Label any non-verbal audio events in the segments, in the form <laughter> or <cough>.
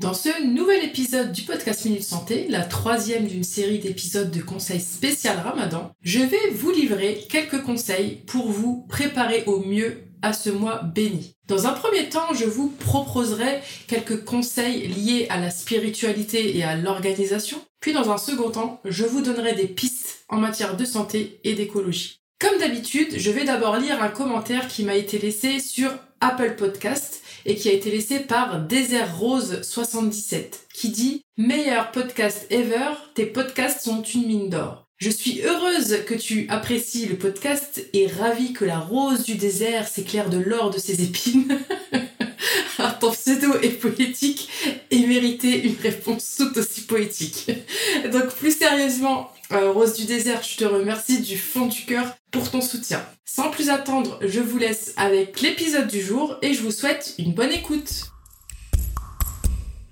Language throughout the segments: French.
Dans ce nouvel épisode du podcast Minute Santé, la troisième d'une série d'épisodes de conseils spécial Ramadan, je vais vous livrer quelques conseils pour vous préparer au mieux à ce mois béni. Dans un premier temps, je vous proposerai quelques conseils liés à la spiritualité et à l'organisation. Puis dans un second temps, je vous donnerai des pistes en matière de santé et d'écologie. Comme d'habitude, je vais d'abord lire un commentaire qui m'a été laissé sur Apple Podcast et qui a été laissé par Désert Rose 77 qui dit Meilleur podcast ever, tes podcasts sont une mine d'or. Je suis heureuse que tu apprécies le podcast et ravie que la rose du désert s'éclaire de l'or de ses épines. <laughs> Ton pseudo est poétique et méritait une réponse tout aussi poétique. Donc plus sérieusement, euh, Rose du désert, je te remercie du fond du cœur pour ton soutien. Sans plus attendre, je vous laisse avec l'épisode du jour et je vous souhaite une bonne écoute.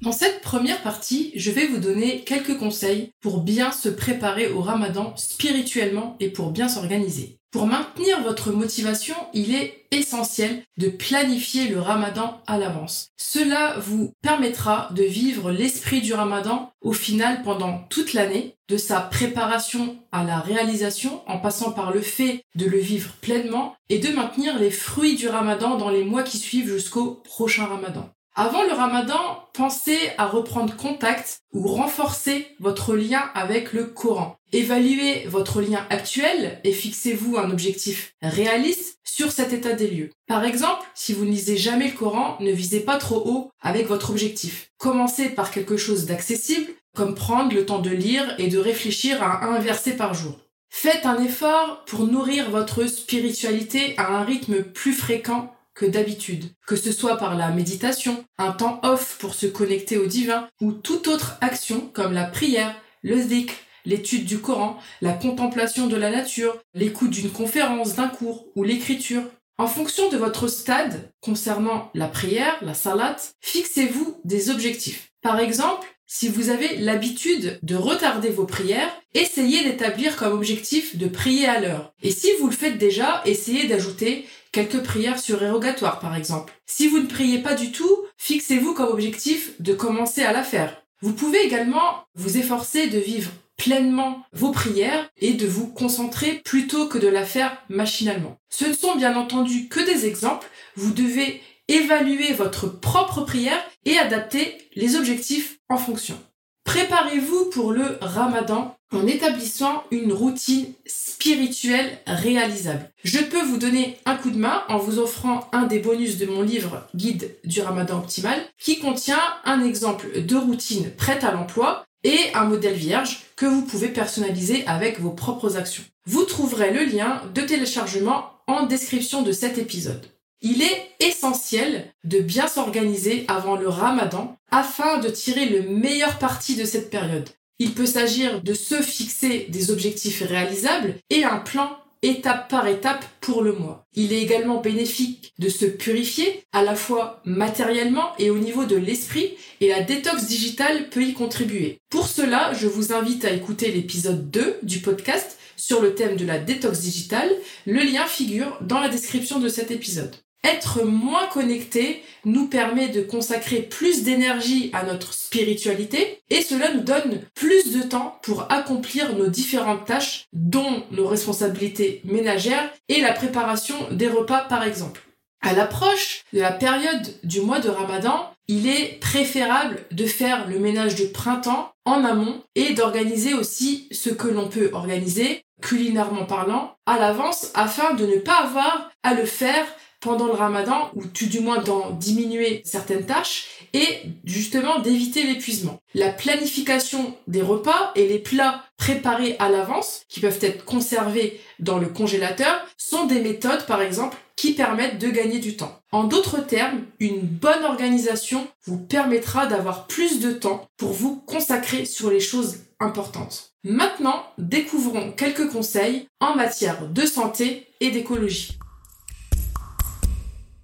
Dans cette première partie, je vais vous donner quelques conseils pour bien se préparer au ramadan spirituellement et pour bien s'organiser. Pour maintenir votre motivation, il est essentiel de planifier le ramadan à l'avance. Cela vous permettra de vivre l'esprit du ramadan au final pendant toute l'année, de sa préparation à la réalisation en passant par le fait de le vivre pleinement et de maintenir les fruits du ramadan dans les mois qui suivent jusqu'au prochain ramadan. Avant le ramadan, pensez à reprendre contact ou renforcer votre lien avec le Coran. Évaluez votre lien actuel et fixez-vous un objectif réaliste sur cet état des lieux. Par exemple, si vous ne lisez jamais le Coran, ne visez pas trop haut avec votre objectif. Commencez par quelque chose d'accessible, comme prendre le temps de lire et de réfléchir à un verset par jour. Faites un effort pour nourrir votre spiritualité à un rythme plus fréquent que d'habitude, que ce soit par la méditation, un temps off pour se connecter au divin, ou toute autre action comme la prière, le dhikr, l'étude du Coran, la contemplation de la nature, l'écoute d'une conférence, d'un cours ou l'écriture. En fonction de votre stade concernant la prière, la salat, fixez-vous des objectifs. Par exemple, si vous avez l'habitude de retarder vos prières, essayez d'établir comme objectif de prier à l'heure. Et si vous le faites déjà, essayez d'ajouter quelques prières surérogatoires par exemple. Si vous ne priez pas du tout, fixez-vous comme objectif de commencer à la faire. Vous pouvez également vous efforcer de vivre pleinement vos prières et de vous concentrer plutôt que de la faire machinalement. Ce ne sont bien entendu que des exemples, vous devez évaluer votre propre prière et adapter les objectifs en fonction. Préparez-vous pour le ramadan en établissant une routine spirituelle réalisable. Je peux vous donner un coup de main en vous offrant un des bonus de mon livre Guide du ramadan optimal qui contient un exemple de routine prête à l'emploi et un modèle vierge que vous pouvez personnaliser avec vos propres actions. Vous trouverez le lien de téléchargement en description de cet épisode. Il est essentiel de bien s'organiser avant le ramadan afin de tirer le meilleur parti de cette période. Il peut s'agir de se fixer des objectifs réalisables et un plan étape par étape pour le mois. Il est également bénéfique de se purifier à la fois matériellement et au niveau de l'esprit et la détox digitale peut y contribuer. Pour cela, je vous invite à écouter l'épisode 2 du podcast sur le thème de la détox digitale. Le lien figure dans la description de cet épisode. Être moins connecté nous permet de consacrer plus d'énergie à notre spiritualité et cela nous donne plus de temps pour accomplir nos différentes tâches dont nos responsabilités ménagères et la préparation des repas par exemple. À l'approche de la période du mois de Ramadan, il est préférable de faire le ménage de printemps en amont et d'organiser aussi ce que l'on peut organiser, culinairement parlant, à l'avance afin de ne pas avoir à le faire pendant le ramadan, ou tu du moins d'en diminuer certaines tâches, et justement d'éviter l'épuisement. La planification des repas et les plats préparés à l'avance, qui peuvent être conservés dans le congélateur, sont des méthodes, par exemple, qui permettent de gagner du temps. En d'autres termes, une bonne organisation vous permettra d'avoir plus de temps pour vous consacrer sur les choses importantes. Maintenant, découvrons quelques conseils en matière de santé et d'écologie.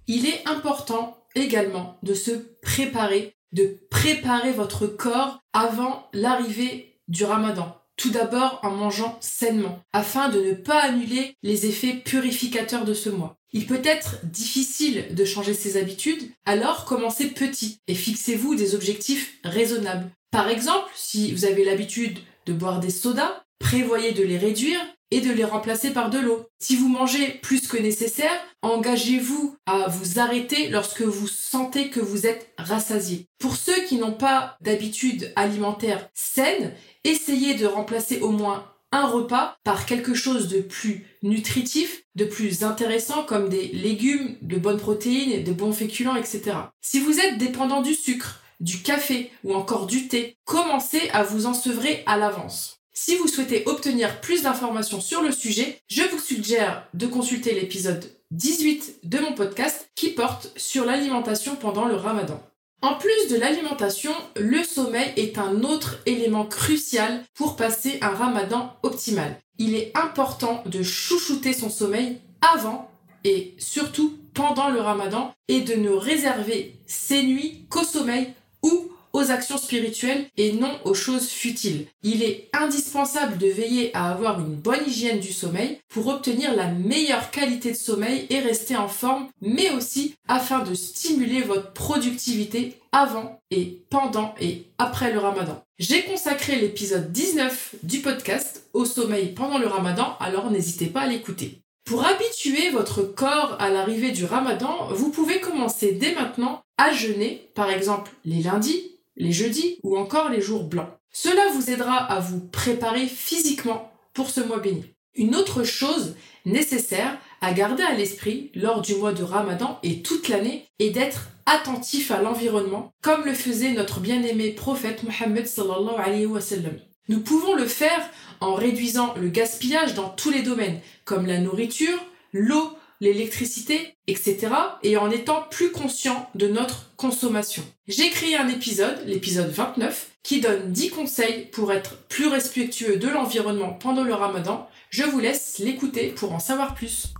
Il est important également de se préparer, de préparer votre corps avant l'arrivée du ramadan. Tout d'abord en mangeant sainement, afin de ne pas annuler les effets purificateurs de ce mois. Il peut être difficile de changer ses habitudes, alors commencez petit et fixez-vous des objectifs raisonnables. Par exemple, si vous avez l'habitude de boire des sodas, prévoyez de les réduire et de les remplacer par de l'eau. Si vous mangez plus que nécessaire, engagez-vous à vous arrêter lorsque vous sentez que vous êtes rassasié. Pour ceux qui n'ont pas d'habitude alimentaire saine, essayez de remplacer au moins un repas par quelque chose de plus nutritif, de plus intéressant comme des légumes, de bonnes protéines, de bons féculents, etc. Si vous êtes dépendant du sucre, du café ou encore du thé, commencez à vous ensevrer à l'avance. Si vous souhaitez obtenir plus d'informations sur le sujet, je vous suggère de consulter l'épisode 18 de mon podcast qui porte sur l'alimentation pendant le ramadan. En plus de l'alimentation, le sommeil est un autre élément crucial pour passer un ramadan optimal. Il est important de chouchouter son sommeil avant et surtout pendant le ramadan et de ne réserver ses nuits qu'au sommeil ou aux actions spirituelles et non aux choses futiles. Il est indispensable de veiller à avoir une bonne hygiène du sommeil pour obtenir la meilleure qualité de sommeil et rester en forme, mais aussi afin de stimuler votre productivité avant et pendant et après le ramadan. J'ai consacré l'épisode 19 du podcast au sommeil pendant le ramadan, alors n'hésitez pas à l'écouter. Pour habituer votre corps à l'arrivée du ramadan, vous pouvez commencer dès maintenant à jeûner, par exemple les lundis, les jeudis ou encore les jours blancs. Cela vous aidera à vous préparer physiquement pour ce mois béni. Une autre chose nécessaire à garder à l'esprit lors du mois de Ramadan et toute l'année est d'être attentif à l'environnement comme le faisait notre bien-aimé prophète Mohammed sallallahu alayhi wa sallam. Nous pouvons le faire en réduisant le gaspillage dans tous les domaines comme la nourriture, l'eau, l'électricité, etc. et en étant plus conscient de notre consommation. J'ai créé un épisode, l'épisode 29, qui donne 10 conseils pour être plus respectueux de l'environnement pendant le ramadan. Je vous laisse l'écouter pour en savoir plus.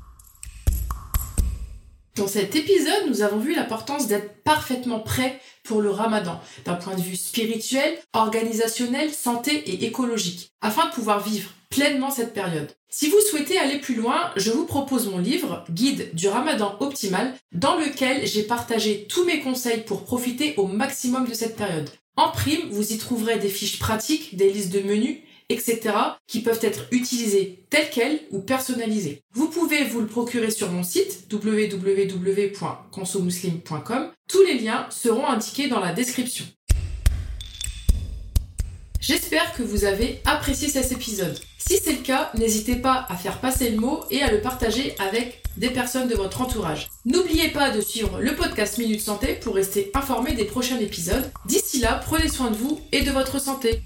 Dans cet épisode, nous avons vu l'importance d'être parfaitement prêt pour le ramadan, d'un point de vue spirituel, organisationnel, santé et écologique, afin de pouvoir vivre pleinement cette période. Si vous souhaitez aller plus loin, je vous propose mon livre Guide du Ramadan optimal dans lequel j'ai partagé tous mes conseils pour profiter au maximum de cette période. En prime, vous y trouverez des fiches pratiques, des listes de menus, etc. qui peuvent être utilisées telles quelles ou personnalisées. Vous pouvez vous le procurer sur mon site www.consomuslim.com. Tous les liens seront indiqués dans la description. J'espère que vous avez apprécié cet épisode. Si c'est le cas, n'hésitez pas à faire passer le mot et à le partager avec des personnes de votre entourage. N'oubliez pas de suivre le podcast Minute Santé pour rester informé des prochains épisodes. D'ici là, prenez soin de vous et de votre santé.